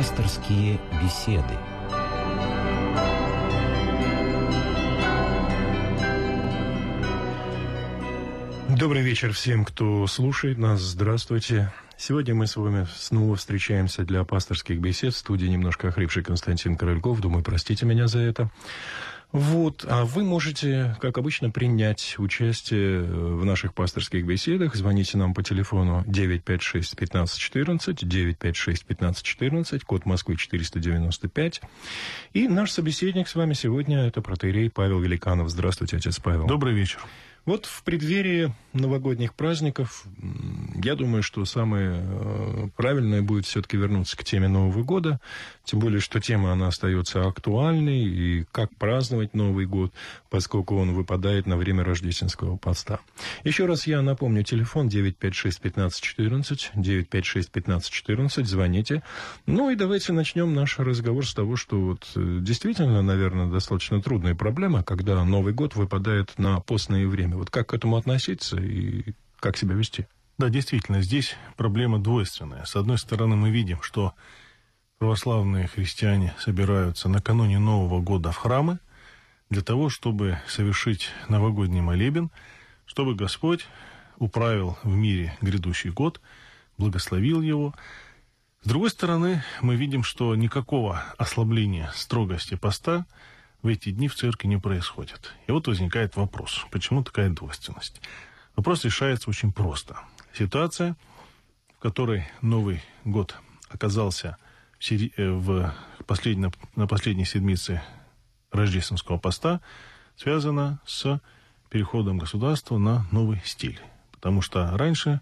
Пасторские беседы. Добрый вечер всем, кто слушает нас. Здравствуйте. Сегодня мы с вами снова встречаемся для пасторских бесед. В студии немножко охрипший Константин Корольков. Думаю, простите меня за это. Вот, а вы можете, как обычно, принять участие в наших пасторских беседах. Звоните нам по телефону 956-1514, 956-1514, код Москвы 495. И наш собеседник с вами сегодня – это протеерей Павел Великанов. Здравствуйте, отец Павел. Добрый вечер. Вот в преддверии новогодних праздников, я думаю, что самое э, правильное будет все-таки вернуться к теме Нового года, тем более, что тема, она остается актуальной, и как праздновать Новый год, поскольку он выпадает на время рождественского поста. Еще раз я напомню, телефон 956-1514, 956-1514, звоните. Ну и давайте начнем наш разговор с того, что вот э, действительно, наверное, достаточно трудная проблема, когда Новый год выпадает на постное время время. Вот как к этому относиться и как себя вести? Да, действительно, здесь проблема двойственная. С одной стороны, мы видим, что православные христиане собираются накануне Нового года в храмы для того, чтобы совершить новогодний молебен, чтобы Господь управил в мире грядущий год, благословил его. С другой стороны, мы видим, что никакого ослабления строгости поста – в эти дни в церкви не происходит. И вот возникает вопрос, почему такая двойственность? Вопрос решается очень просто. Ситуация, в которой Новый год оказался в, сери... Э, в послед... на последней седмице рождественского поста, связана с переходом государства на новый стиль. Потому что раньше,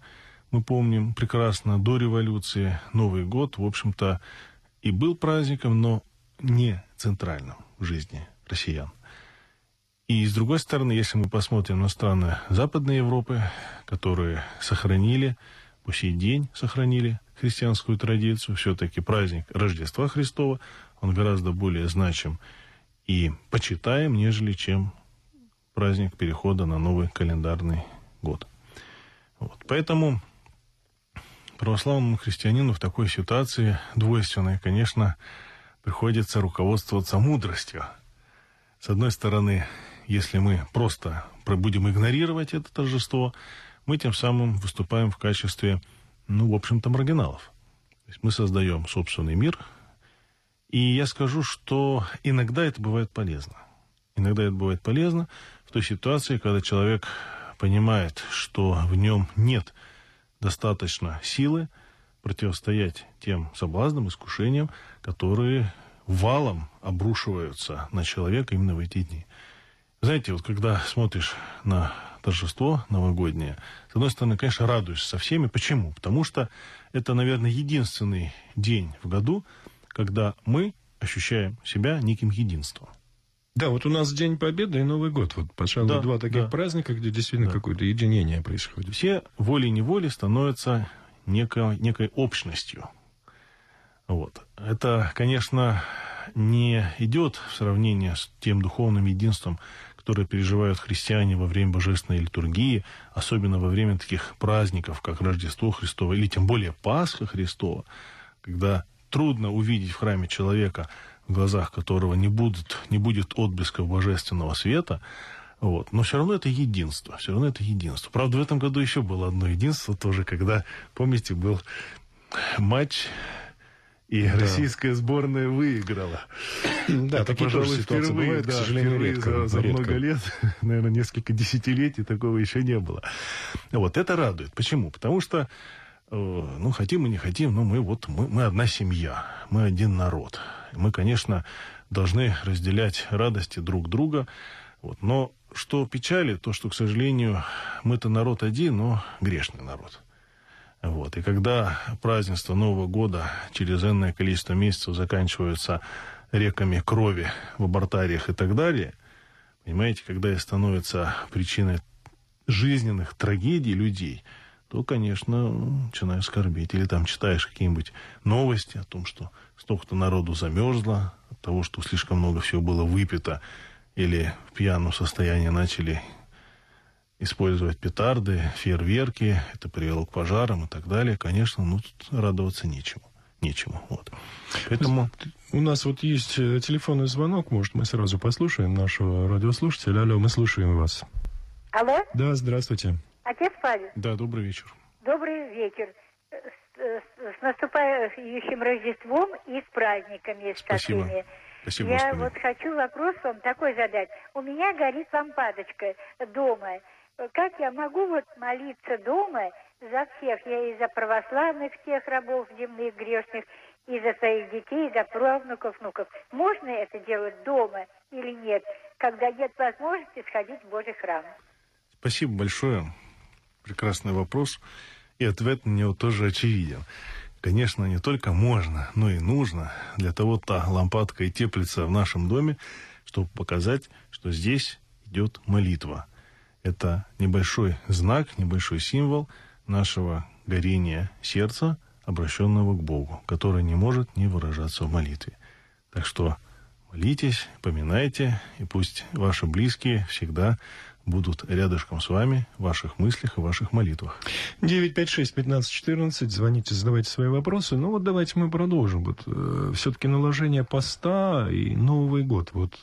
мы помним прекрасно, до революции Новый год, в общем-то, и был праздником, но не центральным в жизни россиян. И с другой стороны, если мы посмотрим на страны Западной Европы, которые сохранили, по сей день сохранили христианскую традицию, все-таки праздник Рождества Христова, он гораздо более значим и почитаем, нежели чем праздник перехода на новый календарный год. Вот. Поэтому православному христианину в такой ситуации двойственной, конечно, приходится руководствоваться мудростью. С одной стороны, если мы просто будем игнорировать это торжество, мы тем самым выступаем в качестве, ну, в общем-то, маргиналов. То есть мы создаем собственный мир, и я скажу, что иногда это бывает полезно. Иногда это бывает полезно в той ситуации, когда человек понимает, что в нем нет достаточно силы, противостоять тем соблазнам, искушениям, которые валом обрушиваются на человека именно в эти дни. Знаете, вот когда смотришь на торжество новогоднее, с одной стороны, конечно, радуешься со всеми. Почему? Потому что это, наверное, единственный день в году, когда мы ощущаем себя неким единством. Да, вот у нас День Победы и Новый год. Вот, пожалуй, да, два таких да. праздника, где действительно да. какое-то единение происходит. Все волей-неволей становятся некой, некой общностью. Вот. Это, конечно, не идет в сравнение с тем духовным единством, которое переживают христиане во время божественной литургии, особенно во время таких праздников, как Рождество Христово, или тем более Пасха Христова, когда трудно увидеть в храме человека, в глазах которого не, будут, не будет отблесков божественного света, вот. Но все равно это единство. Все равно это единство. Правда, в этом году еще было одно единство тоже, когда, помните, был матч и да. российская сборная выиграла. Да, это, такие пожалуй, впервые, бывают, да, к сожалению, впервые редко, за, за редко. много лет, наверное, несколько десятилетий такого еще не было. Вот это радует. Почему? Потому что, э, ну, хотим и не хотим, но мы вот, мы, мы одна семья, мы один народ. Мы, конечно, должны разделять радости друг друга, вот, но что печали, то, что, к сожалению, мы-то народ один, но грешный народ. Вот. И когда празднество Нового года через энное количество месяцев заканчиваются реками крови в абортариях и так далее, понимаете, когда это становится причиной жизненных трагедий людей, то, конечно, начинаешь скорбеть. Или там читаешь какие-нибудь новости о том, что столько-то народу замерзло, от того, что слишком много всего было выпито, или в пьяном состоянии начали использовать петарды, фейерверки, это привело к пожарам и так далее, конечно, ну тут радоваться нечему. нечему. Вот. Поэтому... У нас вот есть э, телефонный звонок, может, мы сразу послушаем нашего радиослушателя. Алло, мы слушаем вас. Алло? Да, здравствуйте. Отец Павел? Да, добрый вечер. Добрый вечер. С, с, с наступающим Рождеством и с праздниками, с Спасибо. такими. Спасибо, Я Господи. вот хочу вопрос вам такой задать. У меня горит лампадочка дома. Как я могу вот молиться дома за всех? Я и за православных всех рабов земных грешных, и за своих детей, и за правнуков, внуков. Можно это делать дома или нет, когда нет возможности сходить в Божий храм? Спасибо большое. Прекрасный вопрос. И ответ на него тоже очевиден. Конечно, не только можно, но и нужно. Для того та лампадка и теплится в нашем доме, чтобы показать, что здесь идет молитва. Это небольшой знак, небольшой символ нашего горения сердца, обращенного к Богу, который не может не выражаться в молитве. Так что молитесь, поминайте, и пусть ваши близкие всегда будут рядышком с вами в ваших мыслях и ваших молитвах. 956-1514, звоните, задавайте свои вопросы. Ну вот давайте мы продолжим. Вот, э, все-таки наложение поста и Новый год. Вот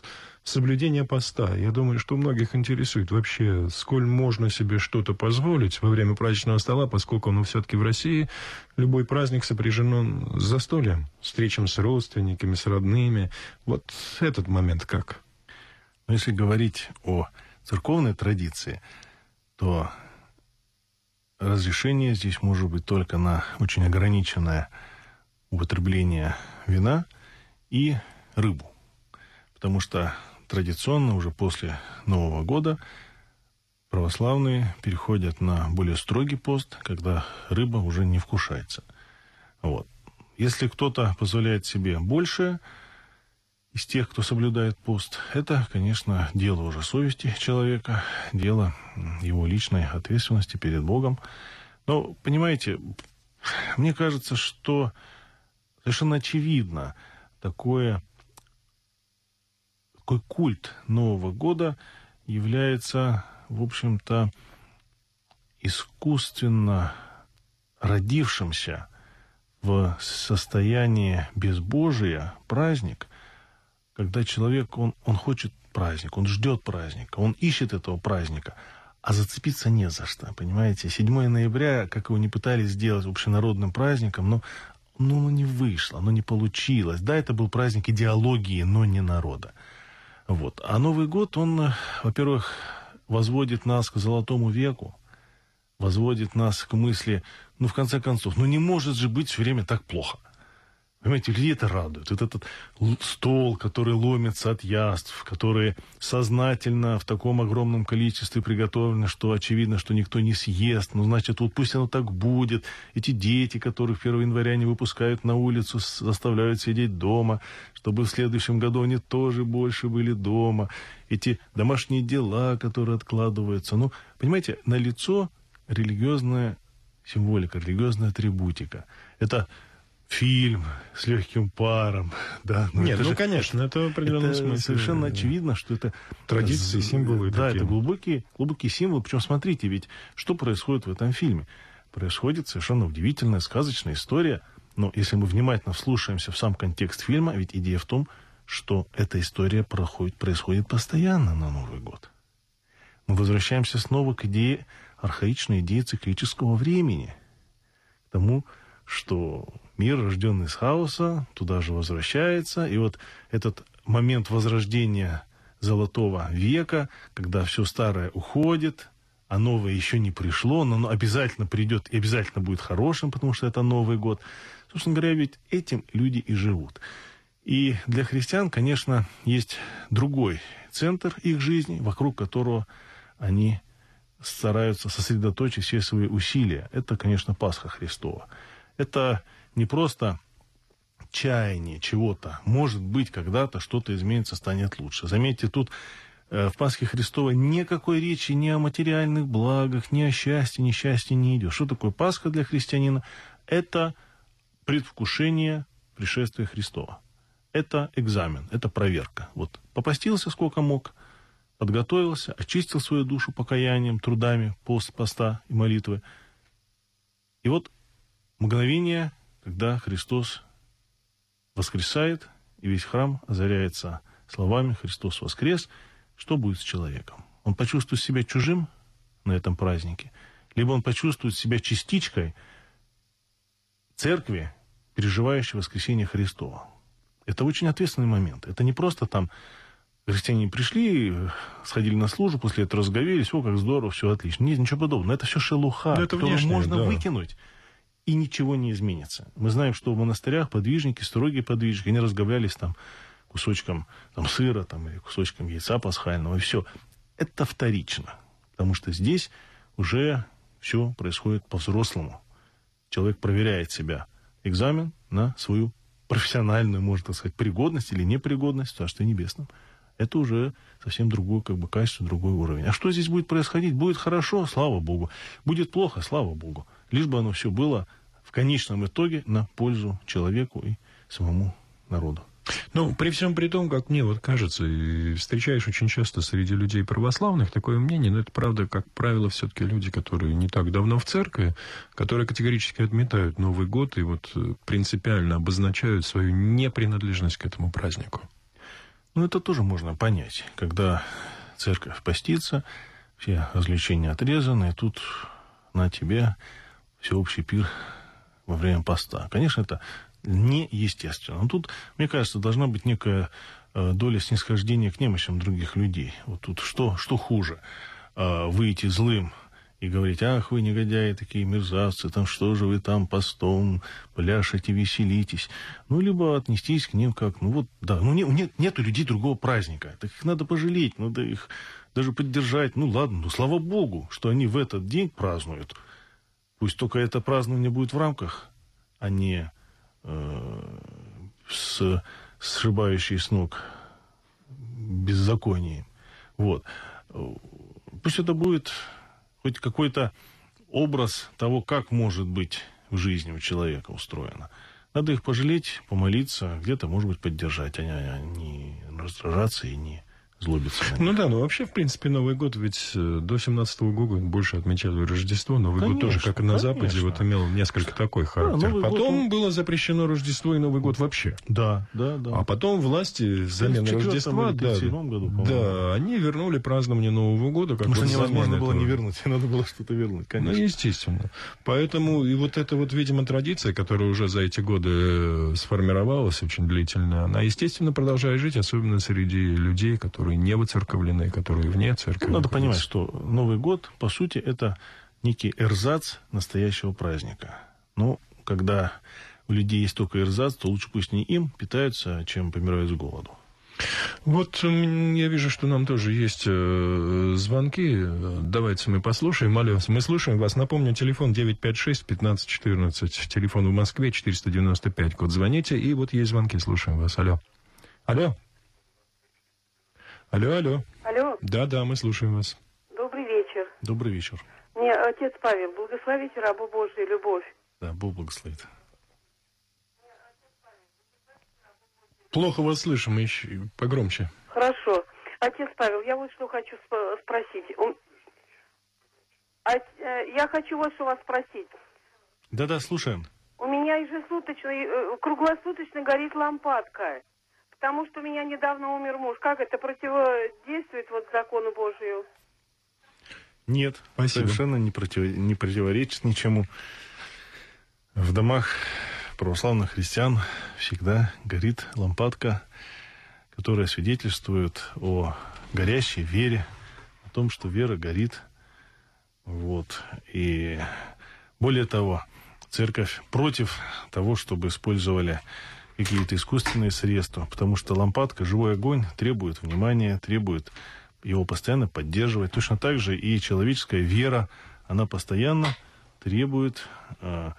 соблюдение поста. Я думаю, что многих интересует вообще, сколь можно себе что-то позволить во время праздничного стола, поскольку, ну, все-таки в России любой праздник сопряжен с застольем, встречам с родственниками, с родными. Вот этот момент как? Но если говорить о церковной традиции, то разрешение здесь может быть только на очень ограниченное употребление вина и рыбу. Потому что традиционно уже после Нового года православные переходят на более строгий пост, когда рыба уже не вкушается. Вот. Если кто-то позволяет себе больше из тех, кто соблюдает пост, это, конечно, дело уже совести человека, дело его личной ответственности перед Богом. Но, понимаете, мне кажется, что совершенно очевидно такое такой культ Нового года является, в общем-то, искусственно родившимся в состоянии безбожия праздник, когда человек, он, он хочет праздник, он ждет праздника, он ищет этого праздника, а зацепиться не за что, понимаете? 7 ноября, как его не пытались сделать общенародным праздником, но ну, оно не вышло, оно не получилось. Да, это был праздник идеологии, но не народа. Вот. А Новый год, он, во-первых, возводит нас к золотому веку, возводит нас к мысли, ну, в конце концов, ну, не может же быть все время так плохо. Понимаете, людей это радует. Вот этот стол, который ломится от яств, которые сознательно в таком огромном количестве приготовлены, что очевидно, что никто не съест. Ну, значит, вот пусть оно так будет. Эти дети, которых 1 января не выпускают на улицу, заставляют сидеть дома, чтобы в следующем году они тоже больше были дома. Эти домашние дела, которые откладываются. Ну, понимаете, на лицо религиозная символика, религиозная атрибутика. Это фильм с легким паром, да. Ну, Нет, ну, же, конечно, это в определенном это смысле. Совершенно очевидно, что это традиции, символы. Да, такие. это глубокие, глубокие символы. Причем смотрите, ведь что происходит в этом фильме? Происходит совершенно удивительная, сказочная история. Но если мы внимательно вслушаемся в сам контекст фильма, ведь идея в том, что эта история проходит, происходит постоянно на Новый год. Мы возвращаемся снова к идее, архаичной идее циклического времени. К тому, что мир, рожденный из хаоса, туда же возвращается. И вот этот момент возрождения золотого века, когда все старое уходит, а новое еще не пришло, но оно обязательно придет и обязательно будет хорошим, потому что это Новый год. Собственно говоря, ведь этим люди и живут. И для христиан, конечно, есть другой центр их жизни, вокруг которого они стараются сосредоточить все свои усилия. Это, конечно, Пасха Христова. Это не просто чаяние чего-то. Может быть, когда-то что-то изменится, станет лучше. Заметьте, тут э, в Пасхе Христовой никакой речи ни о материальных благах, ни о счастье, ни счастье не идет. Что такое Пасха для христианина? Это предвкушение пришествия Христова. Это экзамен, это проверка. Вот попастился сколько мог, подготовился, очистил свою душу покаянием, трудами, пост, поста и молитвы. И вот мгновение, когда Христос воскресает, и весь храм озаряется словами «Христос воскрес», что будет с человеком? Он почувствует себя чужим на этом празднике, либо он почувствует себя частичкой церкви, переживающей воскресение Христова. Это очень ответственный момент. Это не просто там христиане пришли, сходили на службу, после этого разговелись, о, как здорово, все отлично. Нет, ничего подобного. Это все шелуха, это которую внешнее, можно да. выкинуть, и ничего не изменится. Мы знаем, что в монастырях подвижники, строгие подвижники, они разговлялись там кусочком там, сыра там, или кусочком яйца пасхального, и все. Это вторично, потому что здесь уже все происходит по-взрослому. Человек проверяет себя. Экзамен на свою профессиональную, можно сказать, пригодность или непригодность Царстве Небесном. Это уже совсем другое как бы, качество, другой уровень. А что здесь будет происходить? Будет хорошо, слава Богу. Будет плохо, слава Богу. Лишь бы оно все было в конечном итоге на пользу человеку и самому народу. Ну, при всем при том, как мне вот кажется, и встречаешь очень часто среди людей православных такое мнение, но это правда, как правило, все-таки люди, которые не так давно в церкви, которые категорически отметают Новый год и вот э, принципиально обозначают свою непринадлежность к этому празднику. Ну, это тоже можно понять, когда церковь постится, все развлечения отрезаны, и тут на тебе всеобщий пир во время поста. Конечно, это неестественно. Но тут, мне кажется, должна быть некая э, доля снисхождения к немощам других людей. Вот тут что, что хуже? Э, выйти злым и говорить, ах, вы негодяи, такие мерзавцы, там что же вы там постом пляшете, веселитесь. Ну, либо отнестись к ним как, ну вот, да, ну не, нет, нету людей другого праздника. Так их надо пожалеть, надо их даже поддержать. Ну ладно, ну слава богу, что они в этот день празднуют. Пусть только это празднование будет в рамках, а не э, с сшибающей с ног беззаконием. Вот. Пусть это будет хоть какой-то образ того, как может быть в жизни у человека устроено. Надо их пожалеть, помолиться, где-то, может быть, поддержать, а не раздражаться и не злобиться. Ну да, ну вообще, в принципе, Новый год ведь э, до 17 года больше отмечали Рождество. Новый год тоже, Конечно, как и на Западе, конечно. вот имел несколько такой характер. Год, потом он- было запрещено Рождество и Новый год вообще. Да, да, да. А потом власти взамен 34-м Рождества, да, 37-м году, да, они вернули празднование Нового года. Как Потому что невозможно было этого. не вернуть, надо было что-то вернуть, Ну, конечно. естественно. Поэтому и вот эта вот, видимо, традиция, которая уже за эти годы э, сформировалась очень длительно, она, естественно, продолжает жить, особенно среди людей, которые не выцерковлены, которые вне церкви. Надо понимать, что Новый год, по сути, это некий эрзац настоящего праздника. Ну, когда у людей есть только эрзац, то лучше пусть не им питаются, чем помирают с голоду. Вот я вижу, что нам тоже есть э, звонки. Давайте мы послушаем. Алло, мы слушаем вас. Напомню, телефон 956-1514. Телефон в Москве 495. Код звоните. И вот есть звонки. Слушаем вас. Алло. Алло. Алло, алло. Алло, Да, да, мы слушаем вас. добрый вечер. Добрый вечер. Мне отец Павел, благословите рабу Божию любовь. Да, Бог благословит. Плохо вас слышим, еще погромче. Хорошо. Отец Павел, я вот что хочу сп- спросить. От- э, я хочу вот что вас спросить. Да-да, слушаем. У меня ежесуточно, э, круглосуточно горит лампадка. Потому что у меня недавно умер муж. Как это противодействует вот закону Божию? Нет, Спасибо. совершенно не, против- не противоречит ничему. В домах православных христиан всегда горит лампадка, которая свидетельствует о горящей вере, о том, что вера горит. Вот. И более того, церковь против того, чтобы использовали какие-то искусственные средства, потому что лампадка, живой огонь требует внимания, требует его постоянно поддерживать. Точно так же и человеческая вера, она постоянно требует э,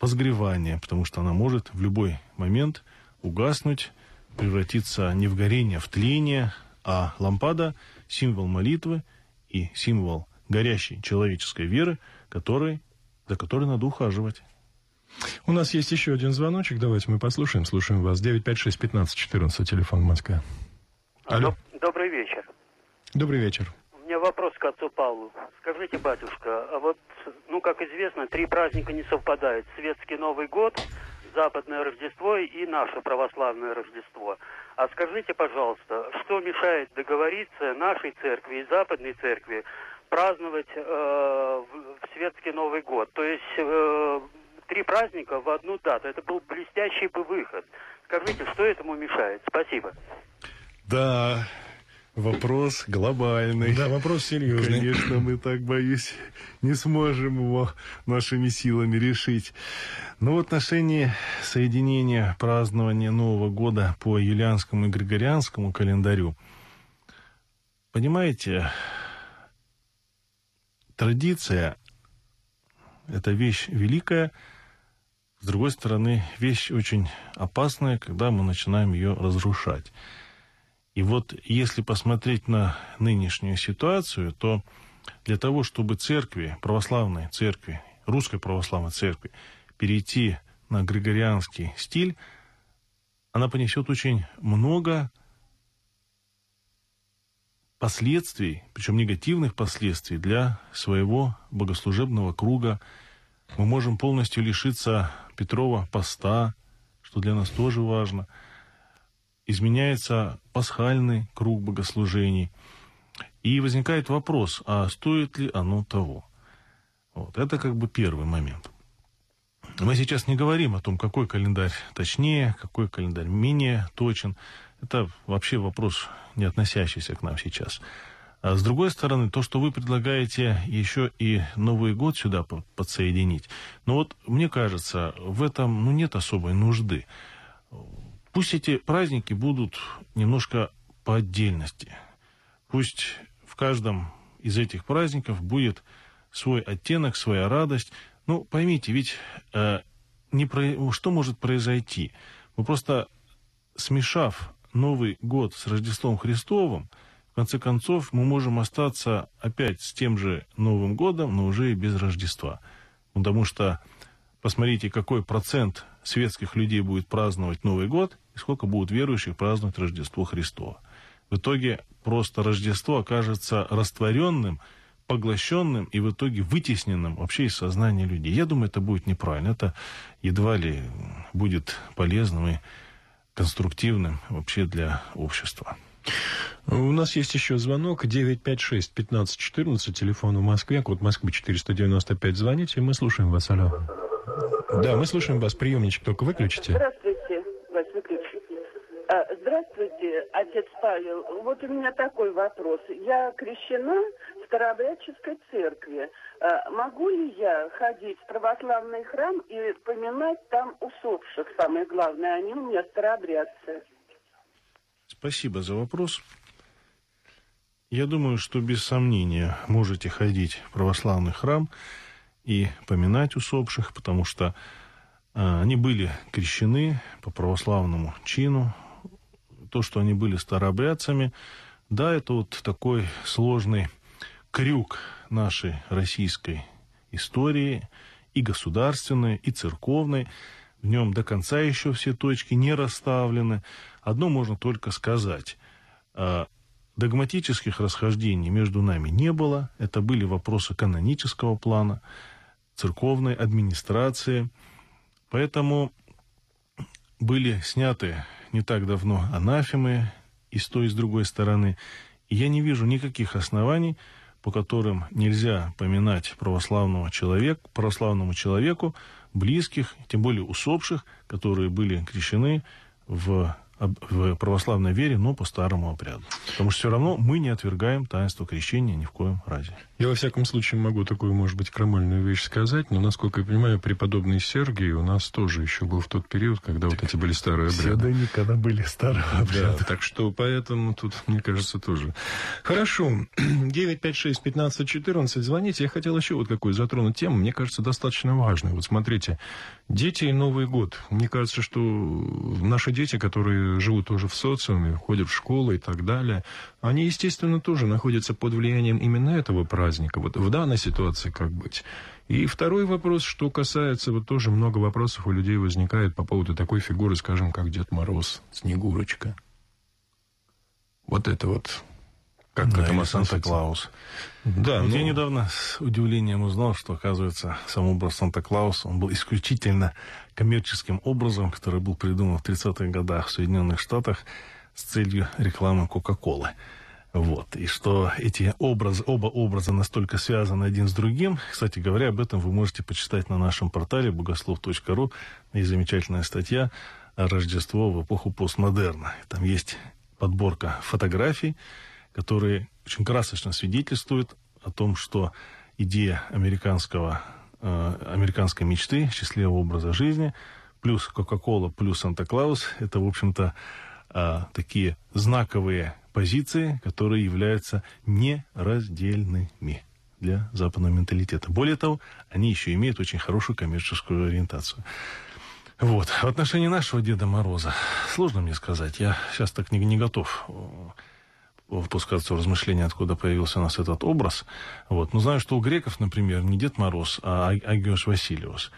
возгревания, потому что она может в любой момент угаснуть, превратиться не в горение, а в тление, а лампада – символ молитвы и символ горящей человеческой веры, которой, за которой надо ухаживать. У нас есть еще один звоночек. Давайте мы послушаем. Слушаем вас. 956-1514, телефон Москва. Алло. Доб- Добрый вечер. Добрый вечер. У меня вопрос к отцу Павлу. Скажите, батюшка, а вот, ну, как известно, три праздника не совпадают. Светский Новый год, западное Рождество и наше православное Рождество. А скажите, пожалуйста, что мешает договориться нашей церкви и западной церкви праздновать э, в светский Новый год? То есть э, три праздника в одну дату. Это был блестящий бы выход. Скажите, что этому мешает? Спасибо. Да, вопрос глобальный. Да, вопрос серьезный. Конечно, мы так, боюсь, не сможем его нашими силами решить. Но в отношении соединения празднования Нового года по юлианскому и григорианскому календарю, понимаете, традиция – это вещь великая, с другой стороны, вещь очень опасная, когда мы начинаем ее разрушать. И вот если посмотреть на нынешнюю ситуацию, то для того, чтобы церкви, православной церкви, русской православной церкви, перейти на григорианский стиль, она понесет очень много последствий, причем негативных последствий для своего богослужебного круга. Мы можем полностью лишиться Петрова поста, что для нас тоже важно – изменяется пасхальный круг богослужений. И возникает вопрос, а стоит ли оно того? Вот, это как бы первый момент. Мы сейчас не говорим о том, какой календарь точнее, какой календарь менее точен. Это вообще вопрос, не относящийся к нам сейчас. А с другой стороны, то, что вы предлагаете еще и Новый год сюда подсоединить, ну вот мне кажется, в этом ну, нет особой нужды. Пусть эти праздники будут немножко по отдельности. Пусть в каждом из этих праздников будет свой оттенок, своя радость. Ну, поймите, ведь э, не про... что может произойти? Мы просто смешав Новый год с Рождеством Христовым, конце концов, мы можем остаться опять с тем же Новым годом, но уже и без Рождества. Потому что посмотрите, какой процент светских людей будет праздновать Новый год, и сколько будут верующих праздновать Рождество Христово. В итоге просто Рождество окажется растворенным, поглощенным и в итоге вытесненным вообще из сознания людей. Я думаю, это будет неправильно. Это едва ли будет полезным и конструктивным вообще для общества. У нас есть еще звонок 956-1514, телефон в Москве, код Москвы 495. Звоните, мы слушаем вас. Алло. Да, мы слушаем вас. Приемничек только выключите. Здравствуйте. А, здравствуйте, отец Павел. Вот у меня такой вопрос. Я крещена в Старообрядческой церкви. А, могу ли я ходить в православный храм и поминать там усопших? Самое главное, они у меня старообрядцы. Спасибо за вопрос. Я думаю, что без сомнения можете ходить в православный храм и поминать усопших, потому что э, они были крещены по православному чину, то, что они были старообрядцами, да, это вот такой сложный крюк нашей российской истории, и государственной, и церковной. В нем до конца еще все точки не расставлены. Одно можно только сказать. А, догматических расхождений между нами не было. Это были вопросы канонического плана, церковной администрации. Поэтому были сняты не так давно анафемы и с той, и с другой стороны. И я не вижу никаких оснований, по которым нельзя поминать православного человека, православному человеку близких, тем более усопших, которые были крещены в в православной вере, но по старому обряду. Потому что все равно мы не отвергаем таинство крещения ни в коем разе. Я, во всяком случае, могу такую, может быть, крамольную вещь сказать, но, насколько я понимаю, преподобный Сергий у нас тоже еще был в тот период, когда вот эти были старые обряды. Все да никогда были старые обряды. Да, так что поэтому тут, мне кажется, тоже. Хорошо. 956-1514, звоните. Я хотел еще вот какую затронуть тему, мне кажется, достаточно важную. Вот смотрите, дети и Новый год. Мне кажется, что наши дети, которые живут тоже в социуме, ходят в школы и так далее, они, естественно, тоже находятся под влиянием именно этого праздника. Вот в данной ситуации как быть? И второй вопрос, что касается, вот тоже много вопросов у людей возникает по поводу такой фигуры, скажем, как Дед Мороз, Снегурочка. Вот это вот как Да, или Санта-Клаус. Санта-Клаус. Да, Вот ну, я недавно с удивлением узнал, что, оказывается, сам образ Санта-Клауса, он был исключительно коммерческим образом, который был придуман в 30-х годах в Соединенных Штатах с целью рекламы Кока-Колы. Вот. И что эти образы, оба образа настолько связаны один с другим. Кстати говоря, об этом вы можете почитать на нашем портале богослов.ру. Есть замечательная статья «Рождество в эпоху постмодерна». Там есть подборка фотографий, которые очень красочно свидетельствуют о том, что идея американского, э, американской мечты, счастливого образа жизни, плюс Кока-Кола, плюс Санта-Клаус, это, в общем-то, э, такие знаковые позиции, которые являются нераздельными для западного менталитета. Более того, они еще имеют очень хорошую коммерческую ориентацию. Вот. В отношении нашего Деда Мороза сложно мне сказать. Я сейчас так не, не готов э, впускаться в размышления, откуда появился у нас этот образ. Вот. Но знаю, что у греков, например, не Дед Мороз, а Агиос Василиус.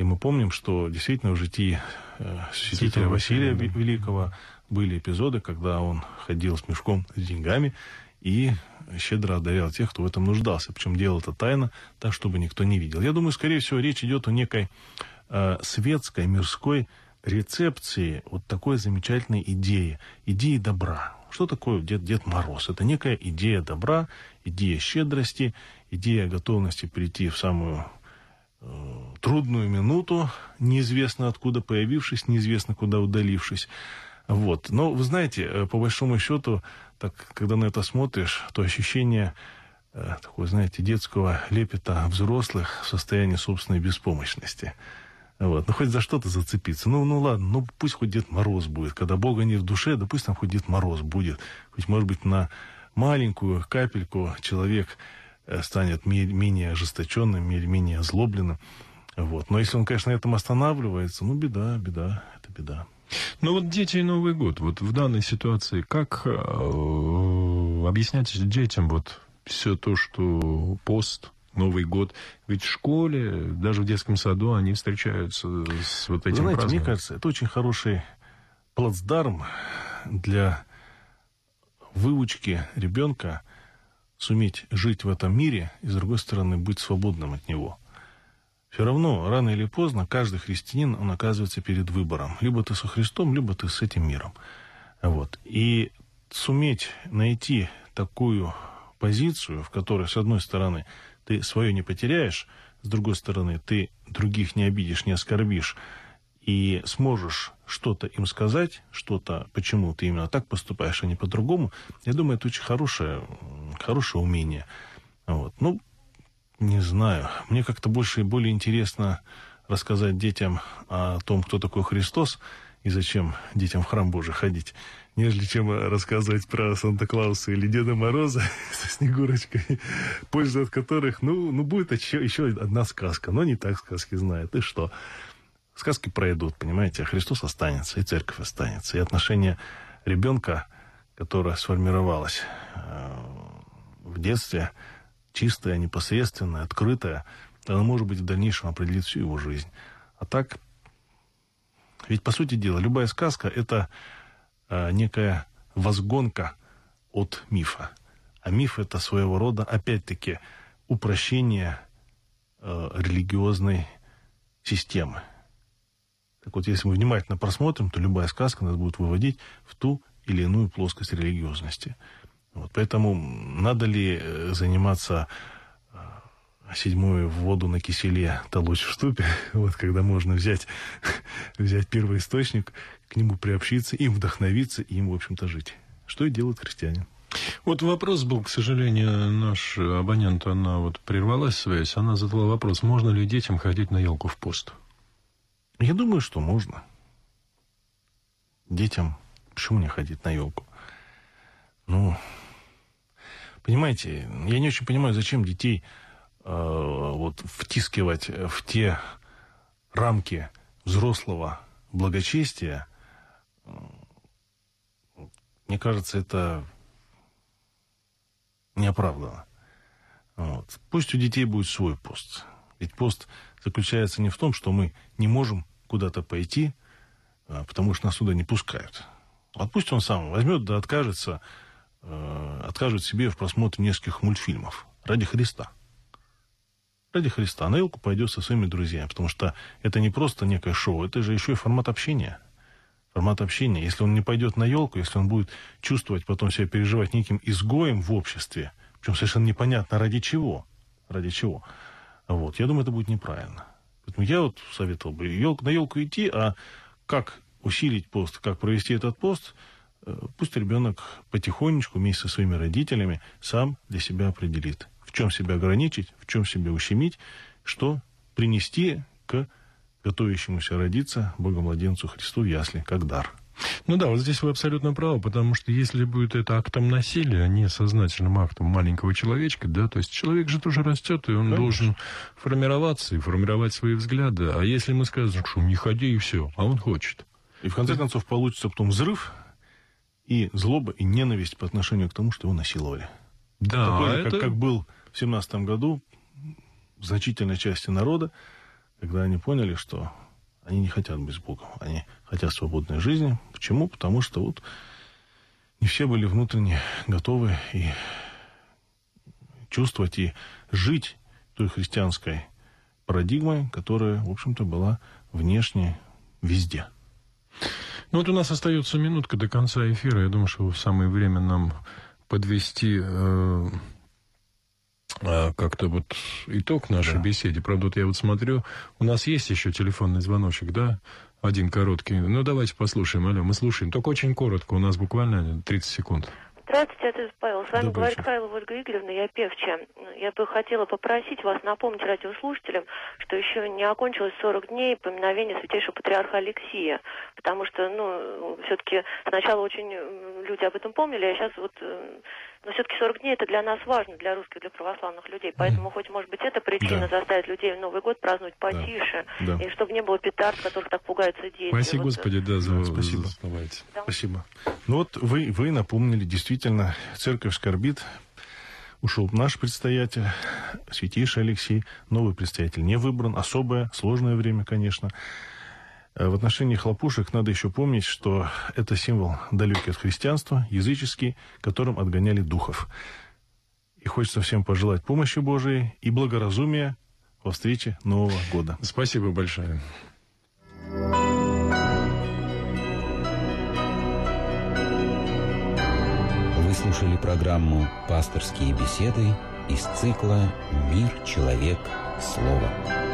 И мы помним, что действительно в житии э, святителя Василия да. Великого были эпизоды, когда он ходил с мешком с деньгами и щедро одарял тех, кто в этом нуждался. Причем делал это тайно, так, чтобы никто не видел. Я думаю, скорее всего, речь идет о некой э, светской, мирской рецепции вот такой замечательной идеи, идеи добра. Что такое Дед, Дед Мороз? Это некая идея добра, идея щедрости, идея готовности прийти в самую трудную минуту, неизвестно откуда появившись, неизвестно куда удалившись. Вот. Но, вы знаете, э, по большому счету, так, когда на это смотришь, то ощущение э, знаете, детского лепета взрослых в состоянии собственной беспомощности. Вот. Ну, хоть за что-то зацепиться. Ну, ну ладно, ну пусть хоть Дед Мороз будет. Когда Бога не в душе, да пусть там хоть Дед Мороз будет. Хоть, может быть, на маленькую капельку человек станет ме- менее ожесточенным, ме- менее озлобленным. Вот. Но если он, конечно, на этом останавливается, ну, беда, беда, это беда. Ну вот дети и Новый год. Вот в данной ситуации как э, объяснять детям вот все то, что пост, Новый год. Ведь в школе, даже в детском саду они встречаются с вот Вы этим знаете, мне празднованием. кажется, это очень хороший плацдарм для выучки ребенка суметь жить в этом мире и, с другой стороны, быть свободным от него. Все равно, рано или поздно, каждый христианин, он оказывается перед выбором. Либо ты со Христом, либо ты с этим миром. Вот. И суметь найти такую позицию, в которой, с одной стороны, ты свое не потеряешь, с другой стороны, ты других не обидишь, не оскорбишь, и сможешь что-то им сказать, что-то, почему ты именно так поступаешь, а не по-другому, я думаю, это очень хорошее, хорошее умение. Вот. Ну, не знаю. Мне как-то больше и более интересно рассказать детям о том, кто такой Христос и зачем детям в храм Божий ходить, нежели чем рассказывать про Санта-Клауса или Деда Мороза со Снегурочкой, польза от которых, ну, ну будет еще, еще одна сказка, но не так сказки знает. И что? Сказки пройдут, понимаете, а Христос останется, и церковь останется, и отношение ребенка, которое сформировалось э, в детстве, чистое, непосредственное, открытое, оно, может быть, в дальнейшем определит всю его жизнь. А так, ведь, по сути дела, любая сказка – это э, некая возгонка от мифа. А миф – это своего рода, опять-таки, упрощение э, религиозной системы. Так вот, если мы внимательно просмотрим, то любая сказка нас будет выводить в ту или иную плоскость религиозности. Вот, поэтому надо ли э, заниматься э, седьмую воду на киселе толочь в ступе, вот когда можно взять, взять первый источник, к нему приобщиться, им вдохновиться, и им, в общем-то, жить. Что и делают христиане. Вот вопрос был, к сожалению, наш абонент, она вот прервалась связь, она задала вопрос, можно ли детям ходить на елку в пост? Я думаю, что можно. Детям почему не ходить на елку? Ну, понимаете, я не очень понимаю, зачем детей э, вот втискивать в те рамки взрослого благочестия. Мне кажется, это неоправданно. Вот. Пусть у детей будет свой пост. Ведь пост заключается не в том, что мы не можем куда-то пойти, а, потому что нас туда не пускают. Вот пусть он сам возьмет да откажется э, откажет себе в просмотре нескольких мультфильмов ради Христа. Ради Христа. На елку пойдет со своими друзьями, потому что это не просто некое шоу, это же еще и формат общения. Формат общения. Если он не пойдет на елку, если он будет чувствовать, потом себя переживать неким изгоем в обществе, причем совершенно непонятно ради чего, ради чего, вот, я думаю, это будет неправильно. Поэтому я вот советовал бы елку, на елку идти, а как усилить пост, как провести этот пост, э, пусть ребенок потихонечку вместе со своими родителями сам для себя определит в чем себя ограничить, в чем себя ущемить, что принести к готовящемуся родиться Богомладенцу Христу в ясли, как дар. Ну да, вот здесь вы абсолютно правы, потому что если будет это актом насилия, а не сознательным актом маленького человечка, да, то есть человек же тоже растет, и он Конечно. должен формироваться и формировать свои взгляды. А если мы скажем, что не ходи и все, а он хочет. И в конце концов получится потом взрыв и злоба, и ненависть по отношению к тому, что его насиловали. Да, Такой же, это... как, как был в семнадцатом году значительной части народа, когда они поняли, что они не хотят быть с Богом, они хотят свободной жизни. Почему? Потому что вот не все были внутренне готовы и чувствовать и жить той христианской парадигмой, которая, в общем-то, была внешне везде. Ну вот у нас остается минутка до конца эфира. Я думаю, что в самое время нам подвести э, а, как-то вот итог нашей да. беседе. Правда, вот я вот смотрю, у нас есть еще телефонный звоночек, да? Один короткий. Ну, давайте послушаем. Алло, мы слушаем. Только очень коротко, у нас буквально 30 секунд. Здравствуйте, отец Павел. С вами Добрый говорит Кайлова Ольга Игоревна, я певчая. Я бы хотела попросить вас напомнить радиослушателям, что еще не окончилось 40 дней поминовения святейшего патриарха Алексия, потому что, ну, все-таки сначала очень люди об этом помнили, а сейчас вот э, но все-таки 40 дней это для нас важно, для русских, для православных людей. Поэтому mm. хоть, может быть, это причина да. заставить людей в Новый год праздновать потише, да. Да. и чтобы не было петард, которых так пугаются дети. Спасибо, вот. Господи, да, за, спасибо. За, да. Спасибо. Ну вот вы, вы напомнили, действительно, церковь скорбит, ушел наш предстоятель, святейший Алексей, новый предстоятель не выбран, особое, сложное время, конечно. Э, в отношении хлопушек надо еще помнить, что это символ далекий от христианства, языческий, которым отгоняли духов. И хочется всем пожелать помощи Божией и благоразумия во встрече Нового года. Спасибо большое. Вы слушали программу «Пасторские беседы» из цикла «Мир, человек, слово».